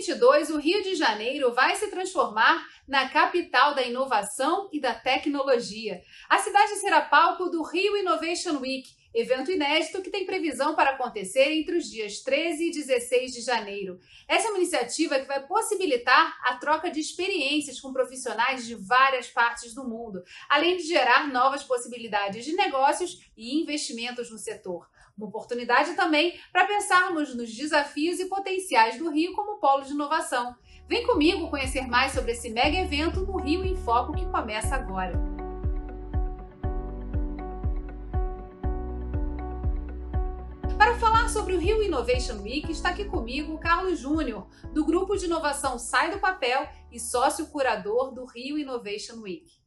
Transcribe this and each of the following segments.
2022, o Rio de Janeiro vai se transformar na capital da inovação e da tecnologia. A cidade será palco do Rio Innovation Week, evento inédito que tem previsão para acontecer entre os dias 13 e 16 de janeiro. Essa é uma iniciativa que vai possibilitar a troca de experiências com profissionais de várias partes do mundo, além de gerar novas possibilidades de negócios e investimentos no setor. Uma oportunidade também para pensarmos nos desafios e potenciais do Rio como polo de inovação. Vem comigo conhecer mais sobre esse mega evento no Rio em Foco que começa agora. Para falar sobre o Rio Innovation Week, está aqui comigo o Carlos Júnior, do Grupo de Inovação Sai do Papel e sócio curador do Rio Innovation Week.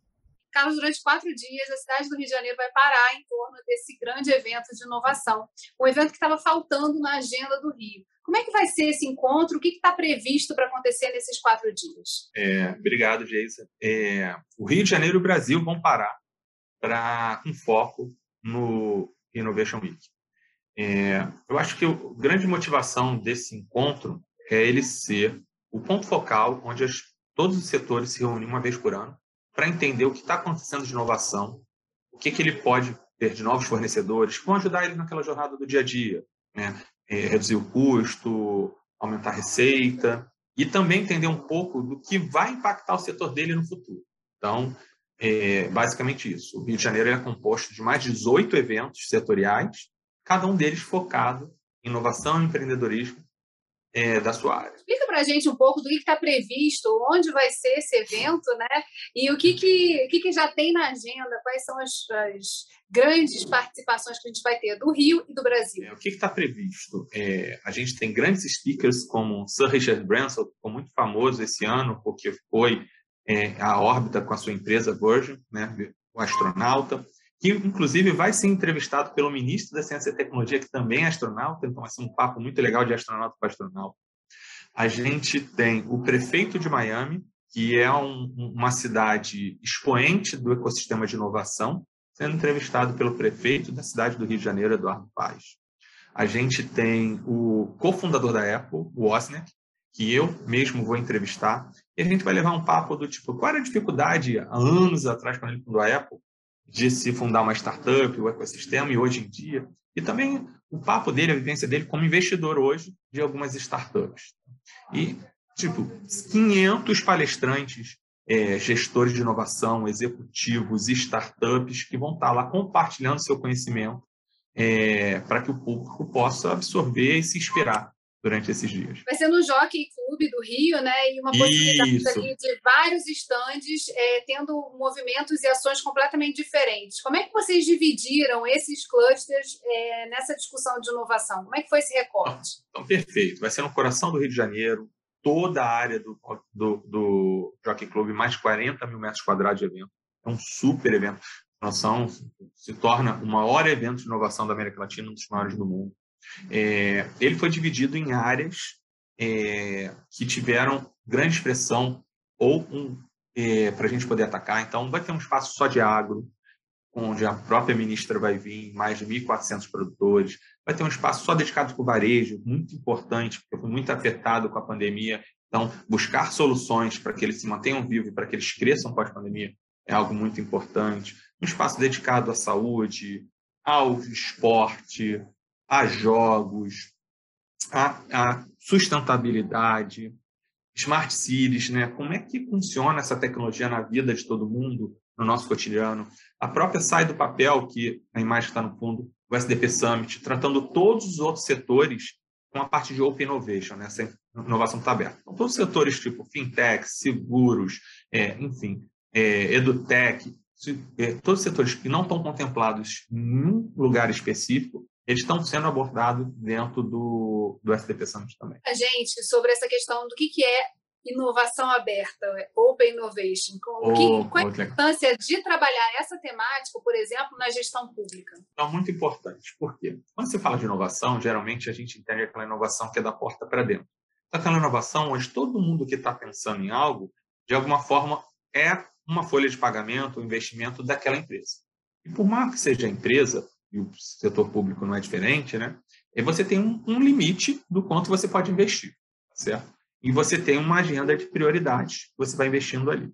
Carlos, durante quatro dias, a cidade do Rio de Janeiro vai parar em torno desse grande evento de inovação, um evento que estava faltando na agenda do Rio. Como é que vai ser esse encontro? O que está previsto para acontecer nesses quatro dias? É, obrigado, Geisa. É, o Rio de Janeiro e o Brasil vão parar para um foco no Innovation Week. É, eu acho que a grande motivação desse encontro é ele ser o ponto focal onde as, todos os setores se reúnem uma vez por ano para entender o que está acontecendo de inovação, o que, que ele pode ter de novos fornecedores que vão ajudar ele naquela jornada do dia a dia, né? É, reduzir o custo, aumentar a receita e também entender um pouco do que vai impactar o setor dele no futuro. Então, é basicamente isso. O Rio de Janeiro é composto de mais de 18 eventos setoriais cada um deles focado em inovação e empreendedorismo é, da sua área. Explica para a gente um pouco do que está previsto, onde vai ser esse evento, né? E o que, que, que, que já tem na agenda, quais são as, as, grandes participações que a gente vai ter do Rio e do Brasil. É, o que está previsto? É, a gente tem grandes speakers como Sir Richard Branson, que ficou muito famoso esse ano, porque foi é, a órbita com a sua empresa Virgin, né? o astronauta que inclusive vai ser entrevistado pelo ministro da Ciência e Tecnologia, que também é astronauta, então vai ser um papo muito legal de astronauta para astronauta. A gente tem o prefeito de Miami, que é um, uma cidade expoente do ecossistema de inovação, sendo entrevistado pelo prefeito da cidade do Rio de Janeiro, Eduardo Paz. A gente tem o cofundador da Apple, o Wozniak, que eu mesmo vou entrevistar, e a gente vai levar um papo do tipo, qual era a dificuldade há anos atrás, quando ele fundou a Apple, de se fundar uma startup, o ecossistema, e hoje em dia. E também o papo dele, a vivência dele como investidor hoje de algumas startups. E, tipo, 500 palestrantes, é, gestores de inovação, executivos, startups, que vão estar lá compartilhando seu conhecimento é, para que o público possa absorver e se inspirar durante esses dias. Vai ser no Jockey Clube do Rio, né? E uma possibilidade ali de vários estandes é, tendo movimentos e ações completamente diferentes. Como é que vocês dividiram esses clusters é, nessa discussão de inovação? Como é que foi esse recorte? Então, perfeito. Vai ser no coração do Rio de Janeiro, toda a área do, do, do Jockey Club, mais de 40 mil metros quadrados de evento. É um super evento. Noção se torna o maior evento de inovação da América Latina, um dos maiores do mundo. É, ele foi dividido em áreas é, que tiveram grande expressão ou um, é, para a gente poder atacar. Então, vai ter um espaço só de agro, onde a própria ministra vai vir, mais de 1.400 produtores. Vai ter um espaço só dedicado para o varejo, muito importante, porque foi muito afetado com a pandemia. Então, buscar soluções para que eles se mantenham vivos e para que eles cresçam pós-pandemia é algo muito importante. Um espaço dedicado à saúde, ao esporte, a jogos, a, a sustentabilidade, smart cities, né? Como é que funciona essa tecnologia na vida de todo mundo, no nosso cotidiano? A própria sai do papel, que a imagem está no fundo, o SDP Summit, tratando todos os outros setores com a parte de Open Innovation, né? essa inovação está aberta. Então, todos os setores tipo fintech, seguros, é, enfim, é, edutech, é, todos os setores que não estão contemplados em um lugar específico, eles estão sendo abordados dentro do, do SDP Summit também. A gente, sobre essa questão do que, que é inovação aberta, Open Innovation, com, oh, que, qual a importância de trabalhar essa temática, por exemplo, na gestão pública? É muito importante, porque quando se fala de inovação, geralmente a gente entende aquela inovação que é da porta para dentro. Então, aquela inovação onde todo mundo que está pensando em algo, de alguma forma, é uma folha de pagamento, um investimento daquela empresa. E por mais que seja a empresa, e o setor público não é diferente, né? E você tem um, um limite do quanto você pode investir, certo? e você tem uma agenda de prioridades você vai investindo ali.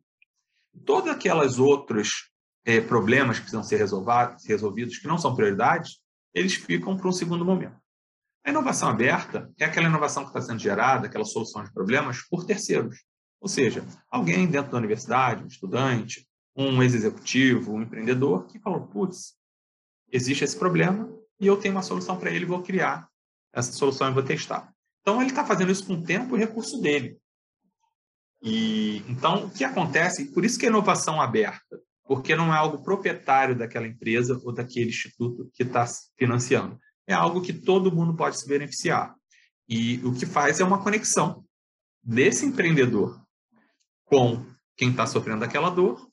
Todos aqueles outros é, problemas que precisam ser resolvidos, que não são prioridades, eles ficam para um segundo momento. A inovação aberta é aquela inovação que está sendo gerada, aquela solução de problemas, por terceiros. Ou seja, alguém dentro da universidade, um estudante, um ex-executivo, um empreendedor, que falou: putz, existe esse problema e eu tenho uma solução para ele, vou criar essa solução e vou testar. Então, ele está fazendo isso com o tempo e recurso dele. E então, o que acontece? Por isso que a inovação aberta, porque não é algo proprietário daquela empresa ou daquele instituto que está financiando. É algo que todo mundo pode se beneficiar. E o que faz é uma conexão desse empreendedor com quem está sofrendo aquela dor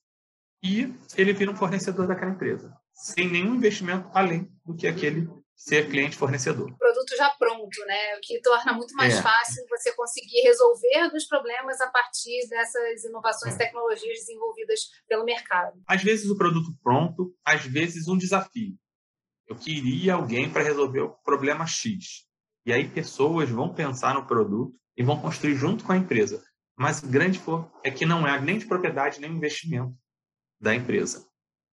e ele vira um fornecedor daquela empresa, sem nenhum investimento além do que aquele ser cliente-fornecedor. Produto já pronto, né? O que torna muito mais é. fácil você conseguir resolver dos problemas a partir dessas inovações e é. tecnologias desenvolvidas pelo mercado. Às vezes o produto pronto, às vezes um desafio. Eu queria alguém para resolver o problema X. E aí pessoas vão pensar no produto e vão construir junto com a empresa. Mas o grande for é que não é nem de propriedade nem investimento da empresa,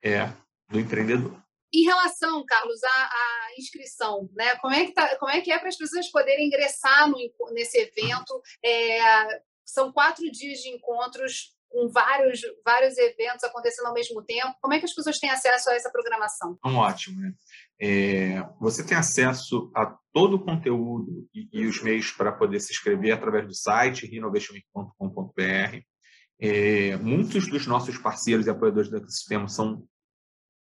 é do empreendedor. Em relação, Carlos, à, à inscrição, né? Como é que tá, como é que é para as pessoas poderem ingressar no, nesse evento? É, são quatro dias de encontros com vários, vários eventos acontecendo ao mesmo tempo. Como é que as pessoas têm acesso a essa programação? Então, ótimo, né? É, você tem acesso a todo o conteúdo e, e os meios para poder se inscrever através do site renovationweek.com.br. É, muitos dos nossos parceiros e apoiadores do ecossistema são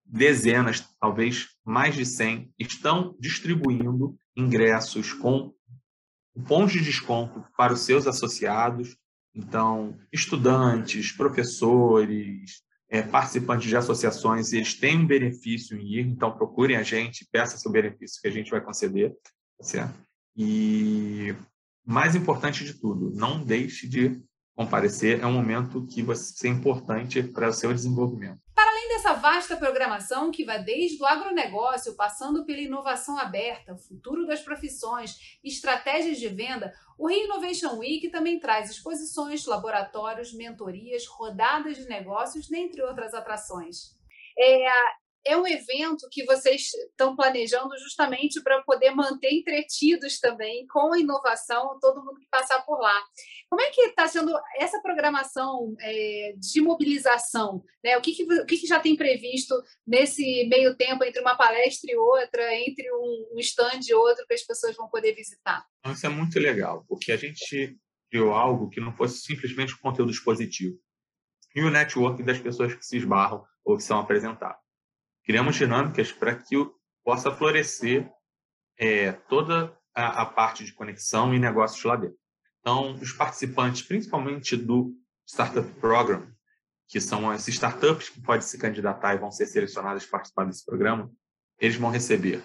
dezenas, talvez mais de 100, estão distribuindo ingressos com pontos de desconto para os seus associados. Então, estudantes, professores, é, participantes de associações, eles têm um benefício em ir, então procurem a gente, peça seu benefício que a gente vai conceder, tá certo? E mais importante de tudo, não deixe de comparecer, é um momento que vai ser importante para o seu desenvolvimento. Para além dessa vasta programação que vai desde o agronegócio, passando pela inovação aberta, futuro das profissões, estratégias de venda, o Rio Innovation Week também traz exposições, laboratórios, mentorias, rodadas de negócios, dentre outras atrações. É, é um evento que vocês estão planejando justamente para poder manter entretidos também com inovação todo mundo que passar por lá. Como é que está sendo essa programação é, de mobilização? Né? O, que, que, o que, que, já tem previsto nesse meio tempo entre uma palestra e outra, entre um, um stand e outro, que as pessoas vão poder visitar? Isso é muito legal, porque a gente criou algo que não fosse simplesmente um conteúdo expositivo. E o network das pessoas que se esbarram ou que são apresentadas criamos dinâmicas para que possa florescer é, toda a, a, parte de conexão e negócios lá dentro. Então, os participantes, principalmente do Startup Program, que são as startups que podem se candidatar e vão ser selecionadas para participar desse programa, eles vão receber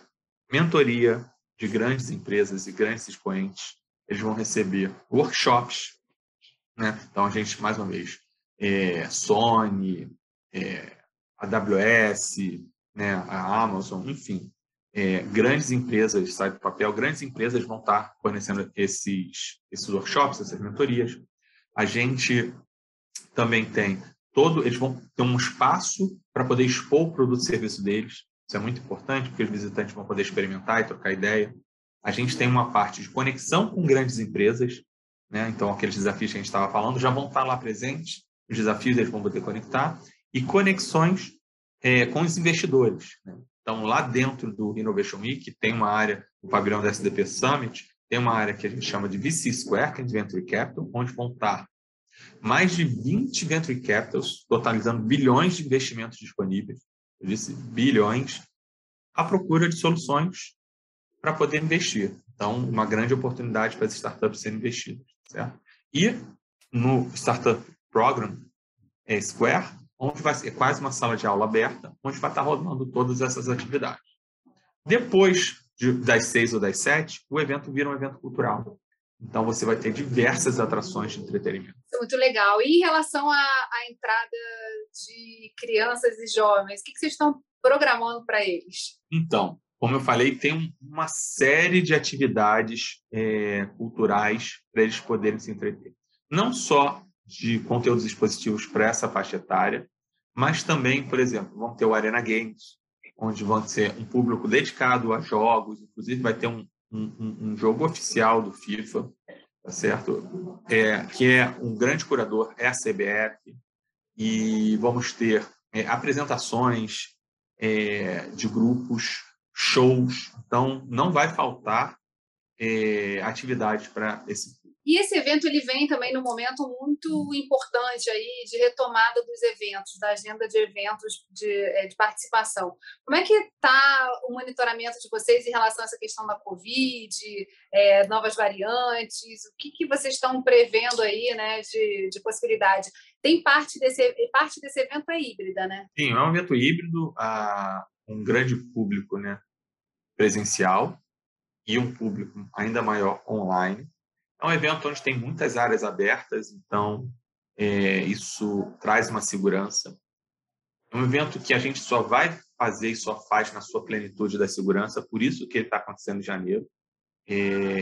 mentoria de grandes empresas e grandes expoentes, eles vão receber workshops, né? Então, a gente, mais uma vez, é, Sony, é, AWS, né, a Amazon, enfim, é, grandes empresas, sai do papel, grandes empresas vão estar fornecendo esses, esses workshops, essas mentorias. A gente também tem todo, eles vão ter um espaço para poder expor o produto e serviço deles. Isso é muito importante, porque os visitantes vão poder experimentar e trocar ideia. A gente tem uma parte de conexão com grandes empresas, né? então aqueles desafios que a gente estava falando já vão estar lá presentes, os desafios eles vão poder conectar, e conexões é, com os investidores. Né? Então, lá dentro do Innovation Week, tem uma área, o pavilhão da SDP Summit, tem uma área que a gente chama de VC Square, que é de Venture Capital, onde vão estar mais de 20 Venture Capitals, totalizando bilhões de investimentos disponíveis, eu disse bilhões, à procura de soluções para poder investir. Então, uma grande oportunidade para as startups serem investidas. Certo? E no Startup Program é Square, onde vai ser quase uma sala de aula aberta, onde vai estar rodando todas essas atividades. Depois de, das seis ou das sete, o evento vira um evento cultural. Então, você vai ter diversas atrações de entretenimento. É muito legal. E em relação à, à entrada de crianças e jovens, o que, que vocês estão programando para eles? Então, como eu falei, tem uma série de atividades é, culturais para eles poderem se entreter. Não só de conteúdos expositivos para essa faixa etária, mas também, por exemplo, vão ter o Arena Games, onde vão ser um público dedicado a jogos, inclusive vai ter um, um, um jogo oficial do FIFA, tá certo? É, que é um grande curador, é a CBF, e vamos ter é, apresentações é, de grupos, shows, então não vai faltar é, atividades para esse e esse evento ele vem também num momento muito importante aí de retomada dos eventos, da agenda de eventos de, eh, de participação. Como é que está o monitoramento de vocês em relação a essa questão da Covid, é, novas variantes? O que, que vocês estão prevendo aí né, de, de possibilidade? Tem parte desse, parte desse evento é híbrida, né? Sim, é um evento híbrido, a um grande público né, presencial e um público ainda maior online. É um evento onde tem muitas áreas abertas, então é, isso traz uma segurança. É um evento que a gente só vai fazer e só faz na sua plenitude da segurança, por isso que ele está acontecendo em janeiro. É,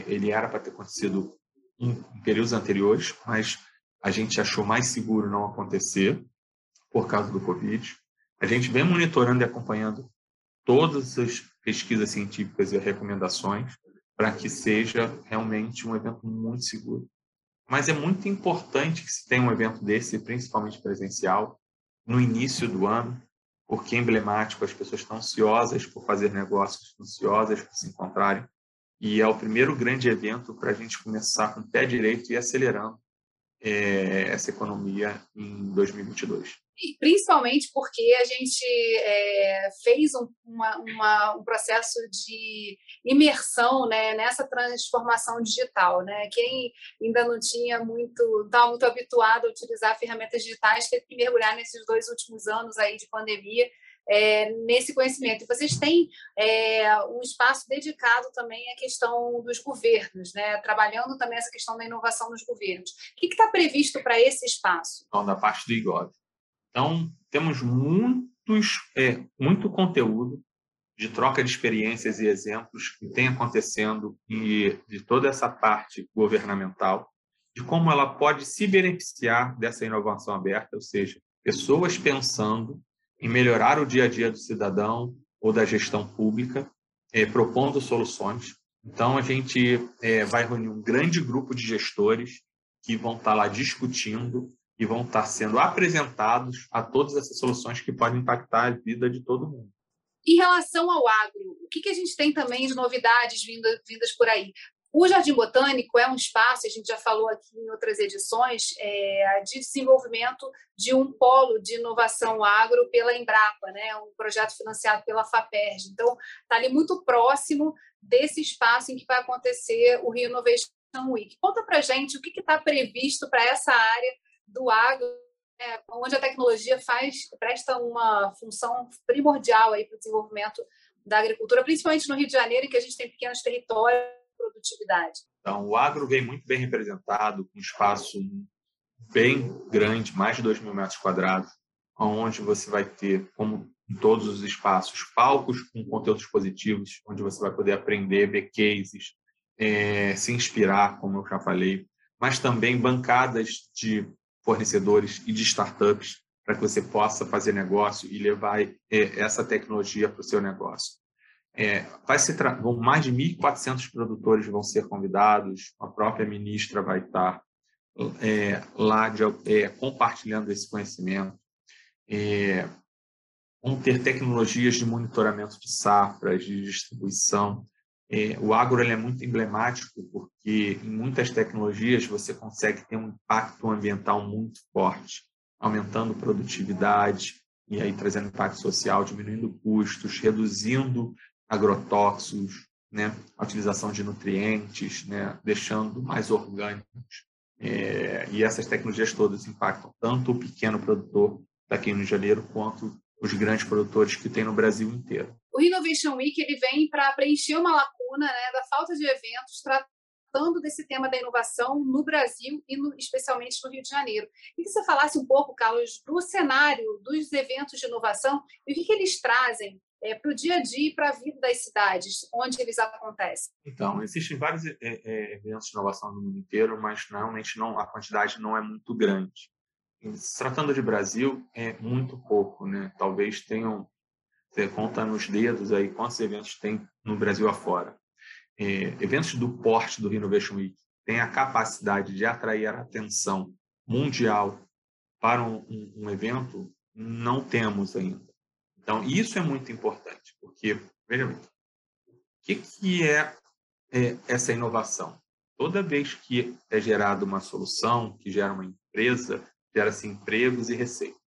ele era para ter acontecido em, em períodos anteriores, mas a gente achou mais seguro não acontecer por causa do Covid. A gente vem monitorando e acompanhando todas as pesquisas científicas e recomendações para que seja realmente um evento muito seguro. Mas é muito importante que se tenha um evento desse, principalmente presencial, no início do ano, porque é emblemático, as pessoas estão ansiosas por fazer negócios, ansiosas por se encontrarem, e é o primeiro grande evento para a gente começar com o pé direito e acelerando é, essa economia em 2022. E principalmente porque a gente é, fez um, uma, uma, um processo de imersão né, nessa transformação digital. Né? Quem ainda não tinha muito, estava muito habituado a utilizar ferramentas digitais, teve que mergulhar nesses dois últimos anos aí de pandemia é, nesse conhecimento. E vocês têm é, um espaço dedicado também à questão dos governos, né? trabalhando também essa questão da inovação nos governos. O que está previsto para esse espaço? Então, da parte do IGOV. Então, temos muitos, é, muito conteúdo de troca de experiências e exemplos que tem acontecendo e de toda essa parte governamental, de como ela pode se beneficiar dessa inovação aberta, ou seja, pessoas pensando em melhorar o dia a dia do cidadão ou da gestão pública, é, propondo soluções. Então, a gente é, vai reunir um grande grupo de gestores que vão estar lá discutindo e vão estar sendo apresentados a todas essas soluções que podem impactar a vida de todo mundo. Em relação ao agro, o que, que a gente tem também de novidades vindas, vindas por aí? O Jardim Botânico é um espaço, a gente já falou aqui em outras edições, é, de desenvolvimento de um polo de inovação agro pela Embrapa, né? um projeto financiado pela FAPERJ. Então, está ali muito próximo desse espaço em que vai acontecer o Rio Innovation Week. Conta para gente o que está previsto para essa área do agro, né? onde a tecnologia faz presta uma função primordial para o desenvolvimento da agricultura, principalmente no Rio de Janeiro, em que a gente tem pequenos territórios produtividade? Então, o agro vem muito bem representado, com espaço bem grande, mais de 2 mil metros quadrados, onde você vai ter, como em todos os espaços, palcos com conteúdos positivos, onde você vai poder aprender, ver cases, é, se inspirar, como eu já falei, mas também bancadas de fornecedores e de startups para que você possa fazer negócio e levar é, essa tecnologia para o seu negócio. É, vai se vão, mais de 1.400 produtores vão ser convidados, a própria ministra vai estar é, lá de, é, compartilhando esse conhecimento. É, vão ter tecnologias de monitoramento de safras, de distribuição. É, o agro é muito emblemático porque em muitas tecnologias você consegue ter um impacto ambiental muito forte, aumentando produtividade, e aí trazendo impacto social, diminuindo custos, reduzindo agrotóxicos, né, a utilização de nutrientes, né, deixando mais orgânicos. É, e essas tecnologias todas impactam tanto o pequeno produtor daqui no Janeiro quanto os grandes produtores que tem no Brasil inteiro. O Innovation Week ele vem para preencher uma lacuna né, da falta de eventos tratando desse tema da inovação no Brasil e no, especialmente no Rio de Janeiro. E que você falasse um pouco, Carlos, do cenário dos eventos de inovação e o que, que eles trazem é, para o dia a dia e para a vida das cidades, onde eles acontecem? Então, existem vários é, é, eventos de inovação no mundo inteiro, mas realmente não, a quantidade não é muito grande. Se tratando de Brasil, é muito pouco, né? Talvez tenham, você conta nos dedos aí quantos eventos tem no Brasil afora. É, eventos do porte do Innovation Week têm a capacidade de atrair a atenção mundial para um, um evento, não temos ainda. Então, isso é muito importante, porque, veja bem, o que, que é, é essa inovação? Toda vez que é gerada uma solução, que gera uma empresa, gera-se empregos e receita.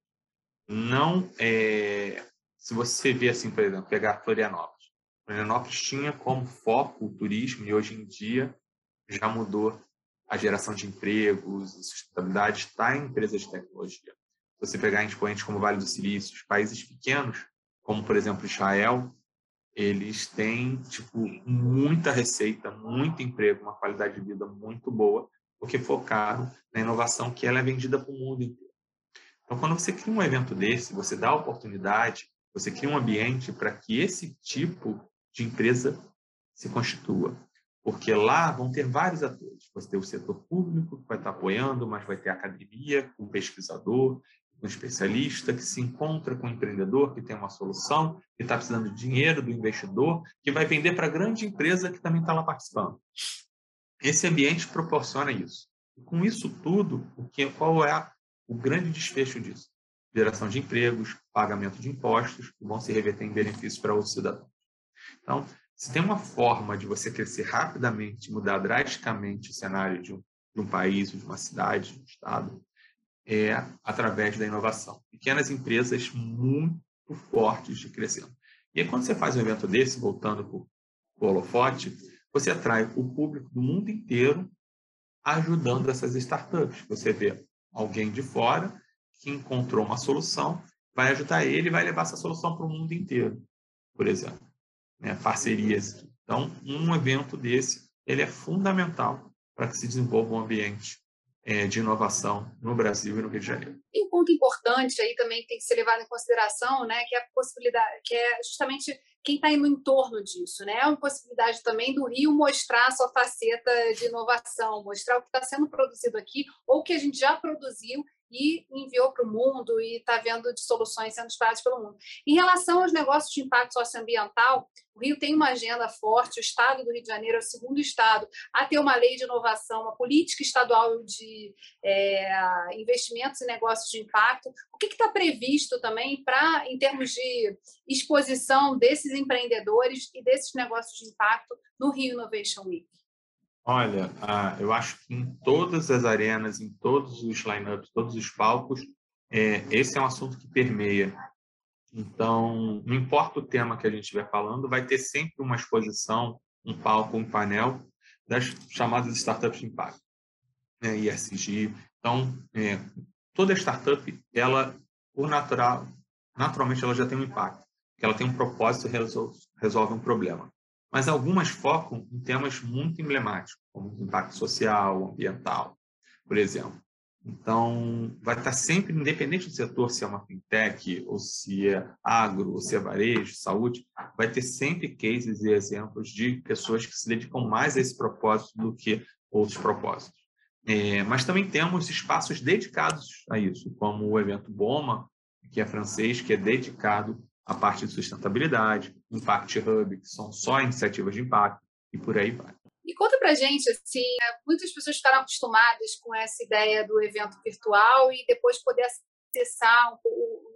Não é... Se você vê, assim, por exemplo, pegar Florianópolis. Florianópolis tinha como foco o turismo e hoje em dia já mudou a geração de empregos, sustentabilidade está em empresas de tecnologia. Você pegar expoentes como Vale do Silício, países pequenos como por exemplo Israel, eles têm tipo muita receita, muito emprego, uma qualidade de vida muito boa, porque focaram na inovação que ela é vendida para o mundo inteiro. Então, quando você cria um evento desse, você dá oportunidade, você cria um ambiente para que esse tipo de empresa se constitua. Porque lá vão ter vários atores. Você tem o setor público, que vai estar apoiando, mas vai ter academia, o pesquisador, um especialista que se encontra com um empreendedor que tem uma solução, que está precisando de dinheiro do investidor, que vai vender para a grande empresa que também está lá participando. Esse ambiente proporciona isso. E com isso tudo, o que, qual é o grande desfecho disso? Geração de empregos, pagamento de impostos, que vão se reverter em benefícios para outros cidadãos. Então, se tem uma forma de você crescer rapidamente, mudar drasticamente o cenário de um, de um país, de uma cidade, de um estado, é através da inovação. Pequenas empresas muito fortes de crescendo. E aí, quando você faz um evento desse, voltando para o holofote, você atrai o público do mundo inteiro ajudando essas startups. Você vê alguém de fora que encontrou uma solução, vai ajudar ele e vai levar essa solução para o mundo inteiro, por exemplo. Né? Parcerias. Então, um evento desse ele é fundamental para que se desenvolva um ambiente é, de inovação no Brasil e no Rio de Janeiro. E um ponto importante aí também que tem que ser levado em consideração, né, que é a possibilidade, que é justamente quem está no entorno disso, né? É uma possibilidade também do Rio mostrar a sua faceta de inovação, mostrar o que está sendo produzido aqui ou que a gente já produziu e enviou para o mundo e está vendo de soluções sendo espalhadas pelo mundo. Em relação aos negócios de impacto socioambiental, o Rio tem uma agenda forte, o estado do Rio de Janeiro é o segundo estado a ter uma lei de inovação, uma política estadual de é, investimentos e negócios de impacto. O que está previsto também para, em termos de exposição desses empreendedores e desses negócios de impacto no Rio Innovation Week? Olha, ah, eu acho que em todas as arenas, em todos os lineups, todos os palcos, é, esse é um assunto que permeia. Então, não importa o tema que a gente estiver falando, vai ter sempre uma exposição, um palco, um painel das chamadas startups de impacto, né, ISG. Então, é, toda startup, ela, por natural, naturalmente, ela já tem um impacto, ela tem um propósito e resolve, resolve um problema mas algumas focam em temas muito emblemáticos, como impacto social, ambiental, por exemplo. Então, vai estar sempre, independente do setor, se é uma fintech, ou se é agro, ou se é varejo, saúde, vai ter sempre cases e exemplos de pessoas que se dedicam mais a esse propósito do que outros propósitos. É, mas também temos espaços dedicados a isso, como o evento BOMA, que é francês, que é dedicado a parte de sustentabilidade, Impact Hub, que são só iniciativas de impacto, e por aí vai. E conta pra gente, assim, muitas pessoas ficaram acostumadas com essa ideia do evento virtual e depois poder acessar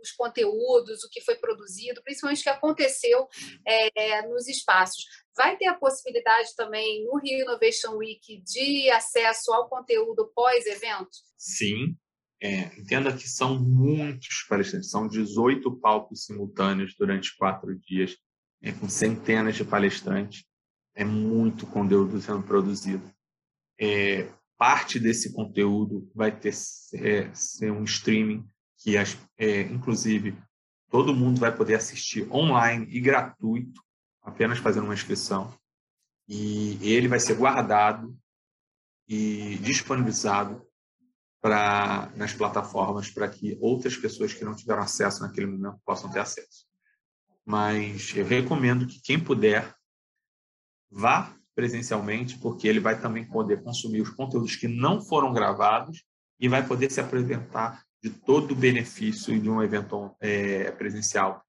os conteúdos, o que foi produzido, principalmente o que aconteceu é, nos espaços. Vai ter a possibilidade também no Rio Innovation Week de acesso ao conteúdo pós-evento? Sim, é, entenda que são muitos palestrantes, são 18 palcos simultâneos durante quatro dias, é, com centenas de palestrantes. É muito conteúdo sendo produzido. É, parte desse conteúdo vai ter é, ser um streaming que, as, é, inclusive, todo mundo vai poder assistir online e gratuito, apenas fazendo uma inscrição. E ele vai ser guardado e disponibilizado pra, nas plataformas para que outras pessoas que não tiveram acesso naquele momento possam ter acesso. Mas eu recomendo que quem puder vá presencialmente, porque ele vai também poder consumir os conteúdos que não foram gravados e vai poder se apresentar de todo o benefício de um evento é, presencial.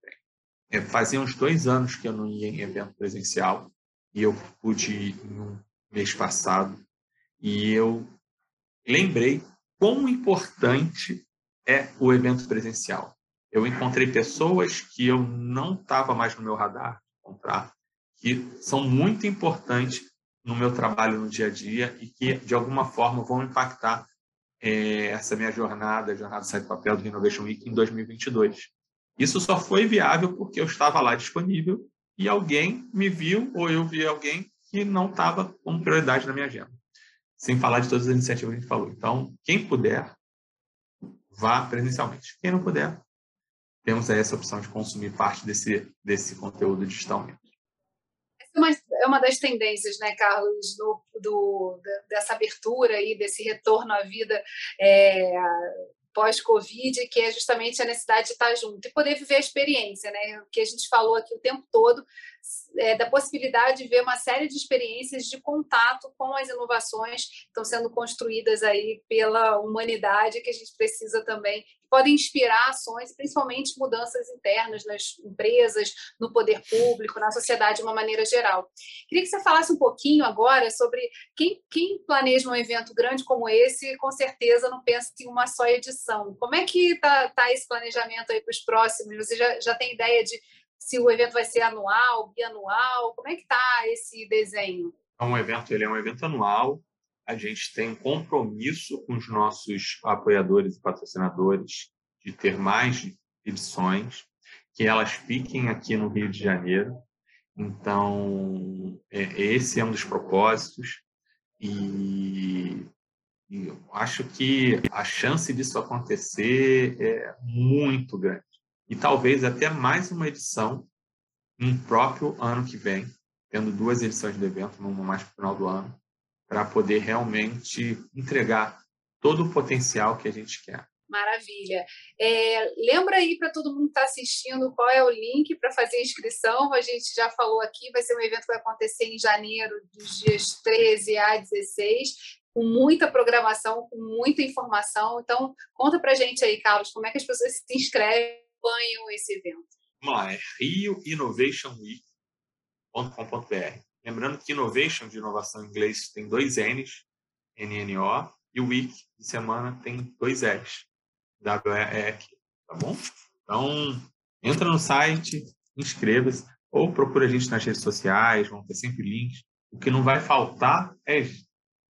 É, fazia uns dois anos que eu não ia em evento presencial e eu pude ir no mês passado e eu lembrei quão importante é o evento presencial. Eu encontrei pessoas que eu não estava mais no meu radar encontrar, que são muito importantes no meu trabalho no dia a dia e que, de alguma forma, vão impactar é, essa minha jornada, a jornada Sai do Papel do Innovation Week em 2022. Isso só foi viável porque eu estava lá disponível e alguém me viu ou eu vi alguém que não estava como prioridade na minha agenda. Sem falar de todas as iniciativas que a gente falou. Então, quem puder, vá presencialmente. Quem não puder, temos aí essa opção de consumir parte desse, desse conteúdo digitalmente. Essa é uma, é uma das tendências, né, Carlos, do, do, dessa abertura e desse retorno à vida é, pós-Covid, que é justamente a necessidade de estar junto e poder viver a experiência, né? O que a gente falou aqui o tempo todo, é, da possibilidade de ver uma série de experiências de contato com as inovações que estão sendo construídas aí pela humanidade, que a gente precisa também podem inspirar ações, principalmente mudanças internas nas empresas, no poder público, na sociedade de uma maneira geral. Queria que você falasse um pouquinho agora sobre quem, quem planeja um evento grande como esse, com certeza não pensa em uma só edição. Como é que está tá esse planejamento aí para os próximos? Você já, já tem ideia de se o evento vai ser anual, bianual? Como é que está esse desenho? É um evento, ele é um evento anual, a gente tem compromisso com os nossos apoiadores e patrocinadores de ter mais edições, que elas fiquem aqui no Rio de Janeiro. Então, é, esse é um dos propósitos e eu acho que a chance disso acontecer é muito grande. E talvez até mais uma edição no próprio ano que vem, tendo duas edições do evento, uma mais para o final do ano, para poder realmente entregar todo o potencial que a gente quer. Maravilha. É, lembra aí para todo mundo que está assistindo qual é o link para fazer a inscrição. A gente já falou aqui, vai ser um evento que vai acontecer em janeiro, dos dias 13 a 16, com muita programação, com muita informação. Então, conta para gente aí, Carlos, como é que as pessoas se inscrevem acompanham esse evento. Vamos lá, é rioinnovationweek.com.br. Lembrando que Innovation de inovação em inglês tem dois N's, N-N-O, e o Week de semana tem dois L's, W-E-E, tá bom? Então, entra no site, inscreva-se, ou procura a gente nas redes sociais, vão ter sempre links. O que não vai faltar é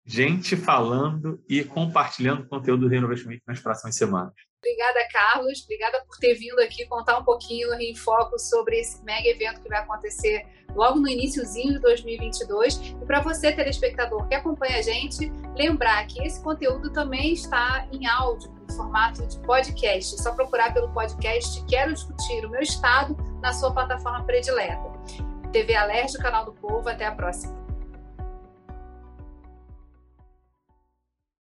gente falando e compartilhando conteúdo do Innovation Week nas próximas semanas. Obrigada, Carlos. Obrigada por ter vindo aqui contar um pouquinho em foco sobre esse mega evento que vai acontecer logo no iníciozinho de 2022. E para você, telespectador que acompanha a gente, lembrar que esse conteúdo também está em áudio, em formato de podcast. É só procurar pelo podcast Quero Discutir o Meu Estado na sua plataforma predileta. TV Alerj, canal do povo. Até a próxima.